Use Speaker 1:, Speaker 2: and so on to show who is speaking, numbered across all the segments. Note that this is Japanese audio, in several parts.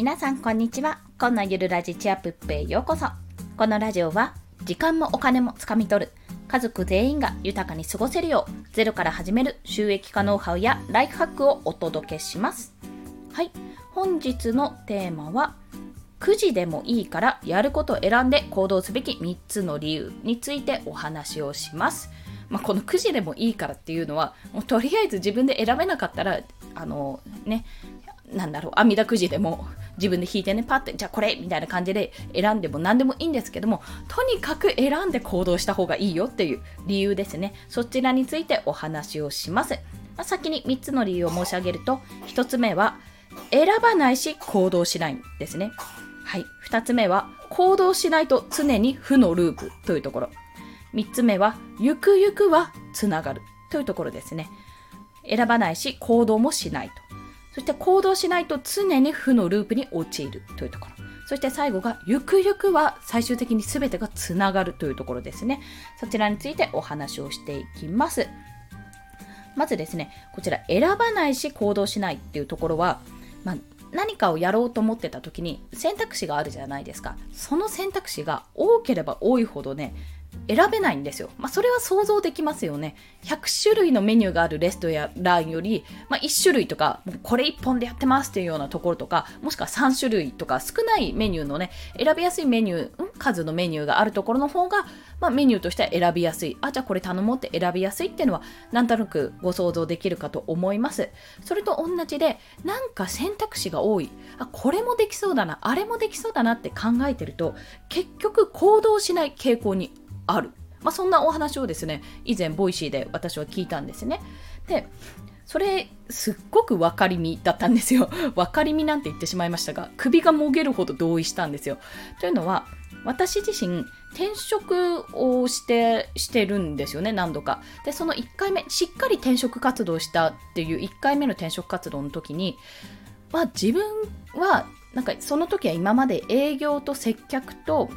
Speaker 1: 皆さんこんにちは。今のゆるラジチアプッペへようこそ。このラジオは時間もお金もつかみ取る。家族全員が豊かに過ごせるようゼロから始める収益化ノウハウやライフハックをお届けします。はい。本日のテーマは9時でもいいからやることを選んで行動すべき3つの理由についてお話をします。まあ、この9時でもいいからっていうのはもうとりあえず自分で選べなかったらあのねなんだろう、阿弥陀くじでも自分で引いてね、パッて、じゃあこれみたいな感じで選んでも何でもいいんですけども、とにかく選んで行動した方がいいよっていう理由ですね。そちらについてお話をします。まあ、先に3つの理由を申し上げると、1つ目は、選ばないし行動しないんですね。はい。2つ目は、行動しないと常に負のループというところ。3つ目は、ゆくゆくはつながるというところですね。選ばないし行動もしないと。そして行動しないと常に負のループに陥るというところ。そして最後が、ゆくゆくは最終的に全てがつながるというところですね。そちらについてお話をしていきます。まずですね、こちら選ばないし行動しないっていうところは、まあ、何かをやろうと思ってた時に選択肢があるじゃないですか。その選択肢が多ければ多いほどね、選べないんですよ。まあ、それは想像できますよね。100種類のメニューがあるレストランより、まあ、1種類とか、これ1本でやってますっていうようなところとか、もしくは3種類とか少ないメニューのね、選びやすいメニュー、数のメニューがあるところの方が、まあ、メニューとしては選びやすい。あ、じゃあこれ頼もうって選びやすいっていうのは、なんとなくご想像できるかと思います。それと同じで、なんか選択肢が多い。あ、これもできそうだな、あれもできそうだなって考えてると、結局行動しない傾向にある。まあ、そんなお話をですね、以前、ボイシーで私は聞いたんですね。で、それ、すっごく分かりみだったんですよ。分かりみなんて言ってしまいましたが、首がもげるほど同意したんですよ。というのは、私自身、転職をして、してるんですよね、何度か。で、その1回目、しっかり転職活動したっていう1回目の転職活動の時に、まあ自分は、なんかその時は今まで営業と接客と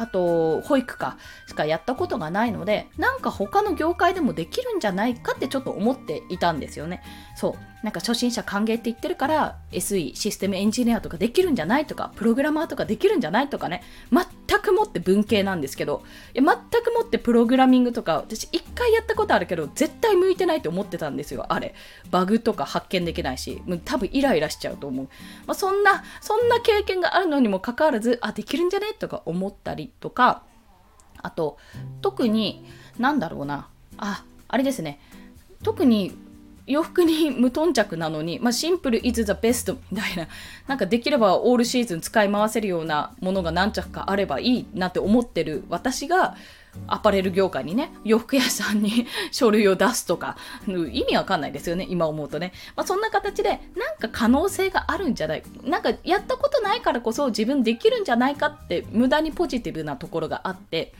Speaker 1: あと保育かしかやったことがないのでなんか他の業界でもできるんじゃないかってちょっと思っていたんですよね。そう。なんか初心者歓迎って言ってるから SE システムエンジニアとかできるんじゃないとかプログラマーとかできるんじゃないとかね。全くもって文系なんですけどいや全くもってプログラミングとか私一回やったことあるけど絶対向いてないと思ってたんですよあれ。バグとか発見できないし多分イライラしちゃうと思う、まあ、そんなそんな経験があるのにもかかわらずあできるんじゃねとか思ったりとかあと特になんだろうな。ああれですね。特に洋服に無頓着なのに、まあ、シンプル is the best みたいな、なんかできればオールシーズン使い回せるようなものが何着かあればいいなって思ってる私が、アパレル業界にね、洋服屋さんに 書類を出すとか、意味わかんないですよね、今思うとね。まあ、そんな形で、なんか可能性があるんじゃない、なんかやったことないからこそ自分できるんじゃないかって、無駄にポジティブなところがあって、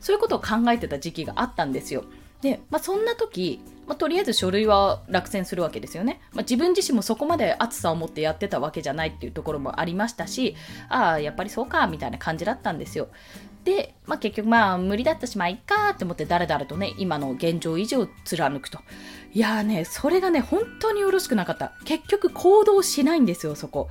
Speaker 1: そういうことを考えてた時期があったんですよ。で、まあ、そんな時、まあ、とりあえず書類は落選するわけですよね。まあ、自分自身もそこまで熱さを持ってやってたわけじゃないっていうところもありましたし、ああ、やっぱりそうか、みたいな感じだったんですよ。で、まあ、結局まあ無理だったしまあいっかって思ってだらだらとね今の現状維持を貫くといやーねそれがね本当によろしくなかった結局行動しないんですよそこ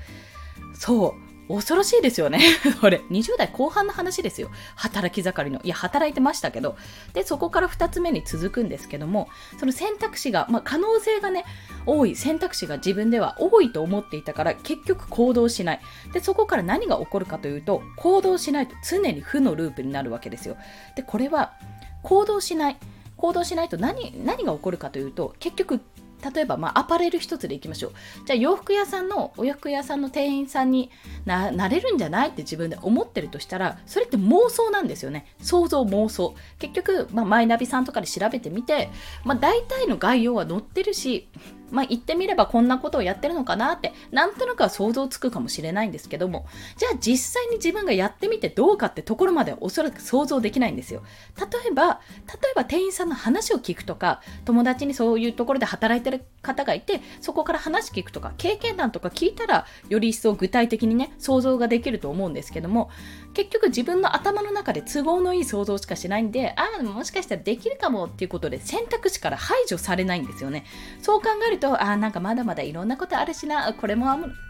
Speaker 1: そう恐ろしいですよね。これ、20代後半の話ですよ。働き盛りの。いや、働いてましたけど。で、そこから2つ目に続くんですけども、その選択肢が、まあ、可能性がね、多い、選択肢が自分では多いと思っていたから、結局行動しない。で、そこから何が起こるかというと、行動しないと常に負のループになるわけですよ。で、これは、行動しない。行動しないと何何が起こるかというと結局例えば、まあ、アパレル一つでいきましょう。じゃあ、洋服屋さんの、お洋服屋さんの店員さんにななれるんじゃないって自分で思ってるとしたら、それって妄想なんですよね。想像、妄想。結局、まあ、マイナビさんとかで調べてみて、まあ、大体の概要は載ってるし、まあ、言ってみればこんなことをやってるのかなって、なんとなくは想像つくかもしれないんですけども、じゃあ実際に自分がやってみてどうかってところまでおそらく想像できないんですよ。例えば、例えば店員さんの話を聞くとか、友達にそういうところで働いてる方がいて、そこから話聞くとか、経験談とか聞いたら、より一層具体的にね、想像ができると思うんですけども、結局自分の頭の中で都合のいい想像しかしないんで、ああ、もしかしたらできるかもっていうことで選択肢から排除されないんですよね。そう考えるとと、あなんかまだまだいろんなことあるしな、これも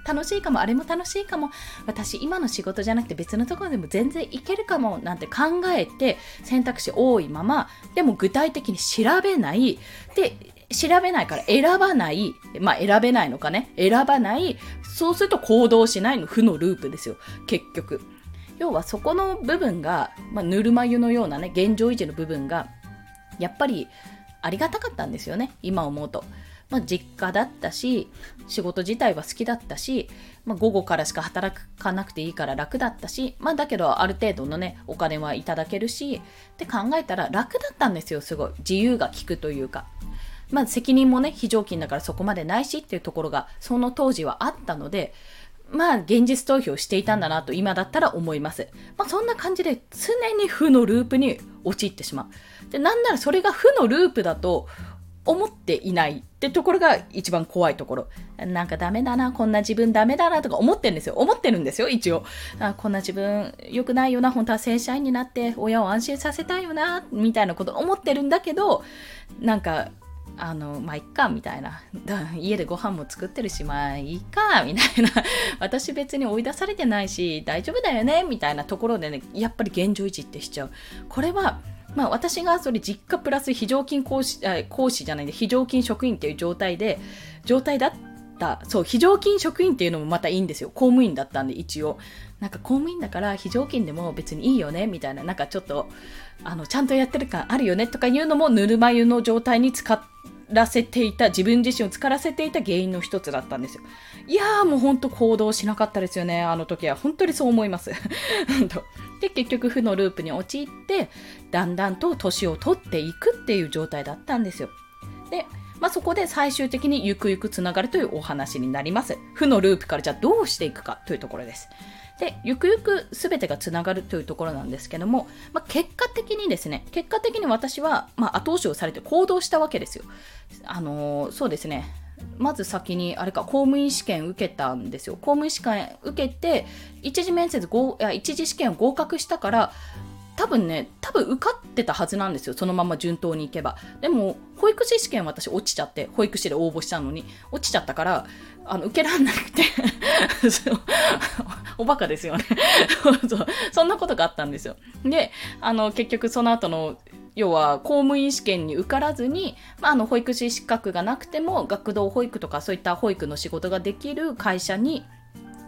Speaker 1: 楽しいかも、あれも楽しいかも、私今の仕事じゃなくて別のところでも全然いけるかもなんて考えて選択肢多いまま、でも具体的に調べない。で、調べないから選ばない。まあ選べないのかね。選ばない。そうすると行動しないの負のループですよ。結局。要はそこの部分が、まあ、ぬるま湯のようなね、現状維持の部分が、やっぱりありがたかったんですよね。今思うと。まあ、実家だったし、仕事自体は好きだったし、まあ、午後からしか働かなくていいから楽だったし、まあ、だけどある程度のね、お金はいただけるし、って考えたら楽だったんですよ、すごい。自由が利くというか。まあ、責任もね、非常勤だからそこまでないしっていうところが、その当時はあったので、まあ、現実逃避をしていたんだなと今だったら思います。まあ、そんな感じで常に負のループに陥ってしまう。で、なんならそれが負のループだと思っていないってところが一番怖いところ。なんかダメだな、こんな自分ダメだなとか思ってるんですよ。思ってるんですよ、一応。あこんな自分良くないよな、本当は正社員になって親を安心させたいよな、みたいなこと思ってるんだけど、なんかあの、まあ、いっか、みたいな。家でご飯も作ってるし、まあ、いいか、みたいな。私別に追い出されてないし、大丈夫だよね、みたいなところでね、やっぱり現状維持ってしちゃう。これは、まあ、私がそれ実家プラス非常勤講師、講師じゃないんで、非常勤職員っていう状態で、状態だった、そう、非常勤職員っていうのもまたいいんですよ。公務員だったんで、一応。なんか公務員だから非常勤でも別にいいよねみたいな、なんかちょっと、あの、ちゃんとやってる感あるよねとかいうのもぬるま湯の状態に使ってらせていた、自分自身を使らせていた原因の一つだったんですよ。いやーもうほんと行動しなかったですよね、あの時は。本当にそう思います。で、結局負のループに陥って、だんだんと年を取っていくっていう状態だったんですよ。で、まあ、そこで最終的にゆくゆくつながるというお話になります。負のループからじゃあどうしていくかというところです。で、ゆくゆく全てがつながるというところなんですけども、まあ、結果的にですね、結果的に私は、まあ、後押しをされて行動したわけですよ。あのー、そうですね。まず先に、あれか、公務員試験受けたんですよ。公務員試験受けて、一次面接、一次試験を合格したから、多分ね、多分受かってたはずなんですよ。そのまま順当にいけば。でも、保育士試験私落ちちゃって、保育士で応募したのに、落ちちゃったから、あの、受けらんなくて おバカですよねそうそんなことがあったんですよ。で、あの、結局その後の要は公務員試験に受からずに、まあ、あの保育士資格がなくても学童保育とかそういった保育の仕事ができる会社に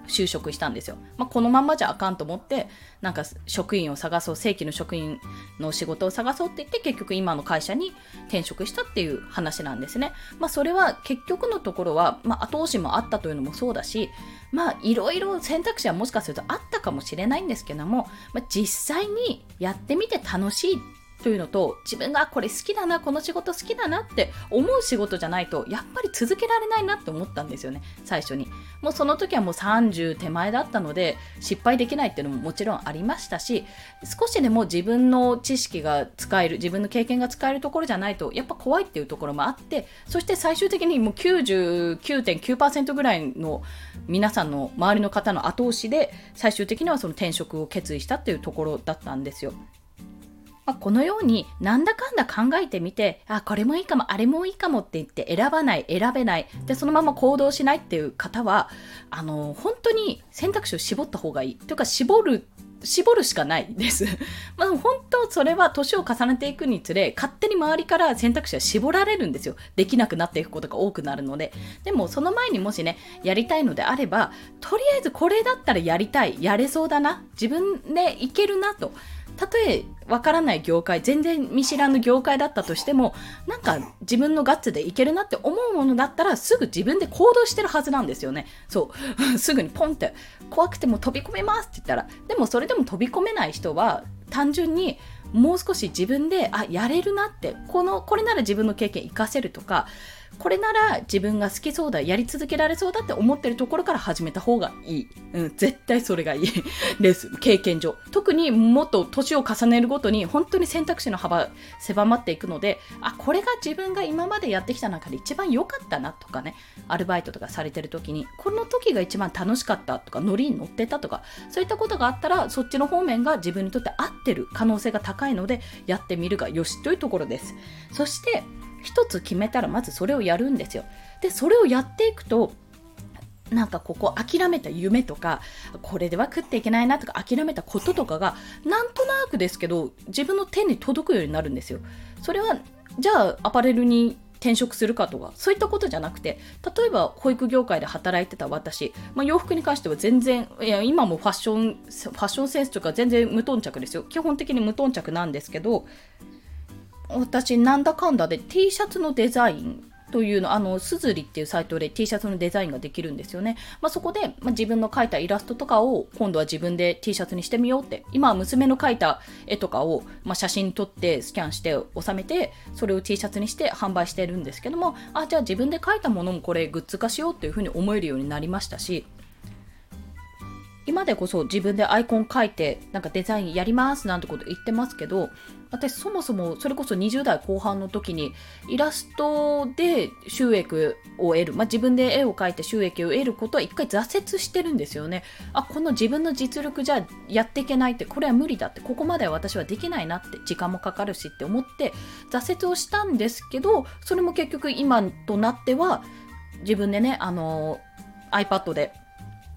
Speaker 1: 就職したんですよ。まあ、このまんまじゃあかんと思って、なんか職員を探そう、正規の職員の仕事を探そうって言って、結局今の会社に転職したっていう話なんですね。まあ、それは結局のところは、まあ、後押しもあったというのもそうだし、まあ、いろいろ選択肢はもしかするとあったかもしれないんですけども、まあ、実際にやってみて楽しいというのと自分がこれ好きだなこの仕事好きだなって思う仕事じゃないとやっぱり続けられないなって思ったんですよね最初にもうその時はもう30手前だったので失敗できないっていうのももちろんありましたし少しでも自分の知識が使える自分の経験が使えるところじゃないとやっぱ怖いっていうところもあってそして最終的にもう99.9%ぐらいの皆さんの周りの方の後押しで最終的にはその転職を決意したっていうところだったんですよ。まあ、このようになんだかんだ考えてみて、あ、これもいいかも、あれもいいかもって言って選ばない、選べない、で、そのまま行動しないっていう方は、あの、本当に選択肢を絞った方がいい。というか、絞る絞るしかないです。まあ本当それは年を重ねていくにつれ勝手に周りから選択肢は絞られるんですよ。できなくなっていくことが多くなるので。でもその前にもしね、やりたいのであれば、とりあえずこれだったらやりたい、やれそうだな、自分でいけるなと。たとえわからない業界、全然見知らぬ業界だったとしても、なんか自分のガッツでいけるなって思うものだったら、すぐ自分で行動してるはずなんですよね。そう。すぐにポンって、怖くても飛び込めますって言ったら、でもそれでも飛び込めない人は、単純にもう少し自分で、あ、やれるなって、この、これなら自分の経験活かせるとか、これなら自分が好きそうだ、やり続けられそうだって思ってるところから始めた方がいい。うん、絶対それがいい です。経験上。特にもっと年を重ねるごとに本当に選択肢の幅狭まっていくので、あ、これが自分が今までやってきた中で一番良かったなとかね、アルバイトとかされてる時に、この時が一番楽しかったとか、ノリに乗ってたとか、そういったことがあったら、そっちの方面が自分にとって合ってる可能性が高いので、やってみるがよしというところです。そして、一つ決めたらまずそれをやるんですよ。でそれをやっていくとなんかここ諦めた夢とかこれでは食っていけないなとか諦めたこととかがなんとなくですけど自分の手に届くようになるんですよ。それはじゃあアパレルに転職するかとかそういったことじゃなくて例えば保育業界で働いてた私、まあ、洋服に関しては全然いや今もファッションファッションセンスとか全然無頓着ですよ基本的に無頓着なんですけど私なんだかんだで T シャツのデザインというの、あの、すずりっていうサイトで T シャツのデザインができるんですよね。まあ、そこで、まあ、自分の描いたイラストとかを今度は自分で T シャツにしてみようって。今は娘の描いた絵とかを、まあ、写真撮ってスキャンして収めて、それを T シャツにして販売してるんですけども、あ、じゃあ自分で描いたものもこれグッズ化しようっていうふうに思えるようになりましたし、今でこそ自分でアイコン描いてなんかデザインやりますなんてこと言ってますけど私そもそもそれこそ20代後半の時にイラストで収益を得る、まあ、自分で絵を描いて収益を得ることは一回挫折してるんですよね。あこの自分の実力じゃやっていけないってこれは無理だってここまでは私はできないなって時間もかかるしって思って挫折をしたんですけどそれも結局今となっては自分でねあの iPad で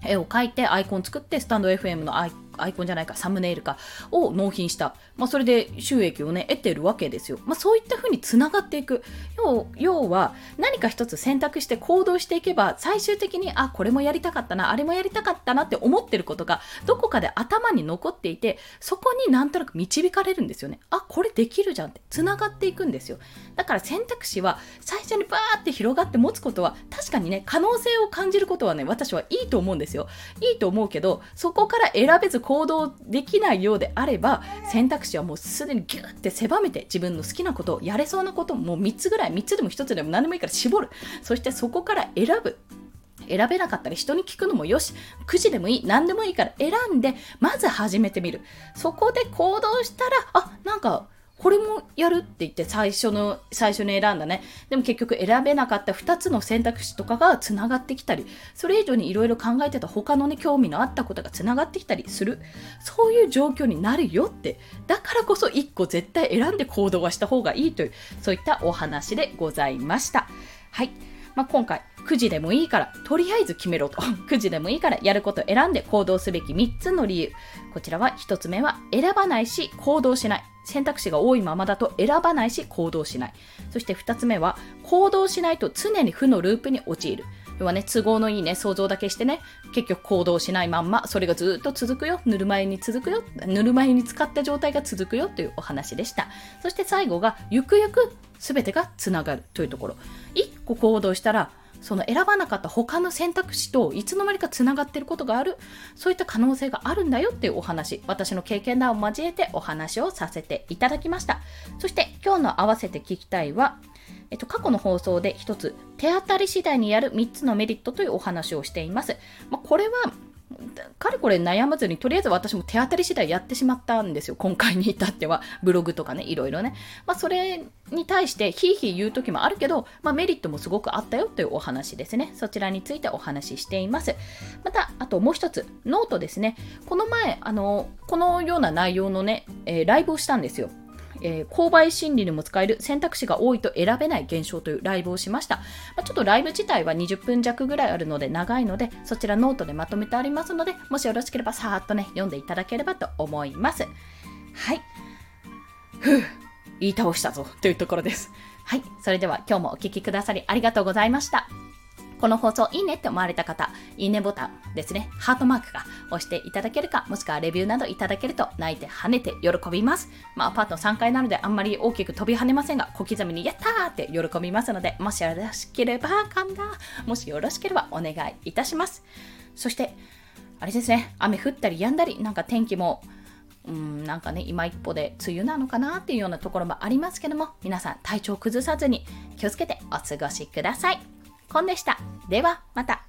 Speaker 1: 絵を描いてアイコン作ってスタンド FM のアイコンアイコンじゃないか、サムネイルかを納品した。まあ、それで収益をね、得てるわけですよ。まあ、そういった風に繋がっていく。要要は、何か一つ選択して行動していけば、最終的に、あ、これもやりたかったな、あれもやりたかったなって思ってることが、どこかで頭に残っていて、そこになんとなく導かれるんですよね。あ、これできるじゃんって、繋がっていくんですよ。だから選択肢は、最初にバーって広がって持つことは、確かにね、可能性を感じることはね、私はいいと思うんですよ。いいと思うけど、そこから選べず行動できないようであれば選択肢はもうすでにギュッて狭めて自分の好きなことをやれそうなこともう3つぐらい3つでも1つでも何でもいいから絞る。そしてそこから選ぶ。選べなかったり人に聞くのもよし、9時でもいい、何でもいいから選んで、まず始めてみる。そこで行動したら、あ、なんかこれもやるって言って最初の、最初に選んだね。でも結局選べなかった2つの選択肢とかが繋がってきたり、それ以上にいろいろ考えてた他のね、興味のあったことが繋がってきたりする。そういう状況になるよって。だからこそ1個絶対選んで行動はした方がいいという、そういったお話でございました。はい。まあ、今回、9時でもいいから、とりあえず決めろと。9時でもいいから、やること選んで行動すべき3つの理由。こちらは1つ目は、選ばないし行動しない。選択肢が多いままだと選ばないし行動しない。そして2つ目は、行動しないと常に負のループに陥る。要はね、都合のいいね、想像だけしてね、結局行動しないまんま、それがずっと続くよ、ぬるま湯に続くよ、ぬるま湯に使った状態が続くよというお話でした。そして最後が、ゆくゆく全てがつながるというところ。1個行動したら、その選ばなかった他の選択肢といつの間にかつながっていることがあるそういった可能性があるんだよっていうお話私の経験談を交えてお話をさせていただきましたそして今日の合わせて聞きたいはえっと、過去の放送で1つ手当たり次第にやる3つのメリットというお話をしています。まあ、これはかれこれ悩まずに、とりあえず私も手当たり次第やってしまったんですよ。今回に至っては。ブログとかね、いろいろね。まあ、それに対して、ひいひい言う時もあるけど、まあ、メリットもすごくあったよというお話ですね。そちらについてお話ししています。また、あともう一つ、ノートですね。この前、あの、このような内容のね、えー、ライブをしたんですよ。えー、購買心理にも使える選択肢が多いと選べない現象というライブをしました。まあ、ちょっとライブ自体は20分弱ぐらいあるので長いので、そちらノートでまとめてありますので、もしよろしければさーっとね、読んでいただければと思います。はい。ふぅ、言い倒したぞというところです。はい。それでは今日もお聴きくださりありがとうございました。この放送いいねって思われた方、いいねボタンですね、ハートマークが押していただけるか、もしくはレビューなどいただけると泣いて跳ねて喜びます。まあ、アパート3階なのであんまり大きく飛び跳ねませんが、小刻みにやったーって喜びますので、もしよろしければ、んだ、もしよろしければお願いいたします。そして、あれですね、雨降ったり止んだり、なんか天気もうん、なんかね、今一歩で梅雨なのかなっていうようなところもありますけども、皆さん体調崩さずに気をつけてお過ごしください。コンでした。では、また。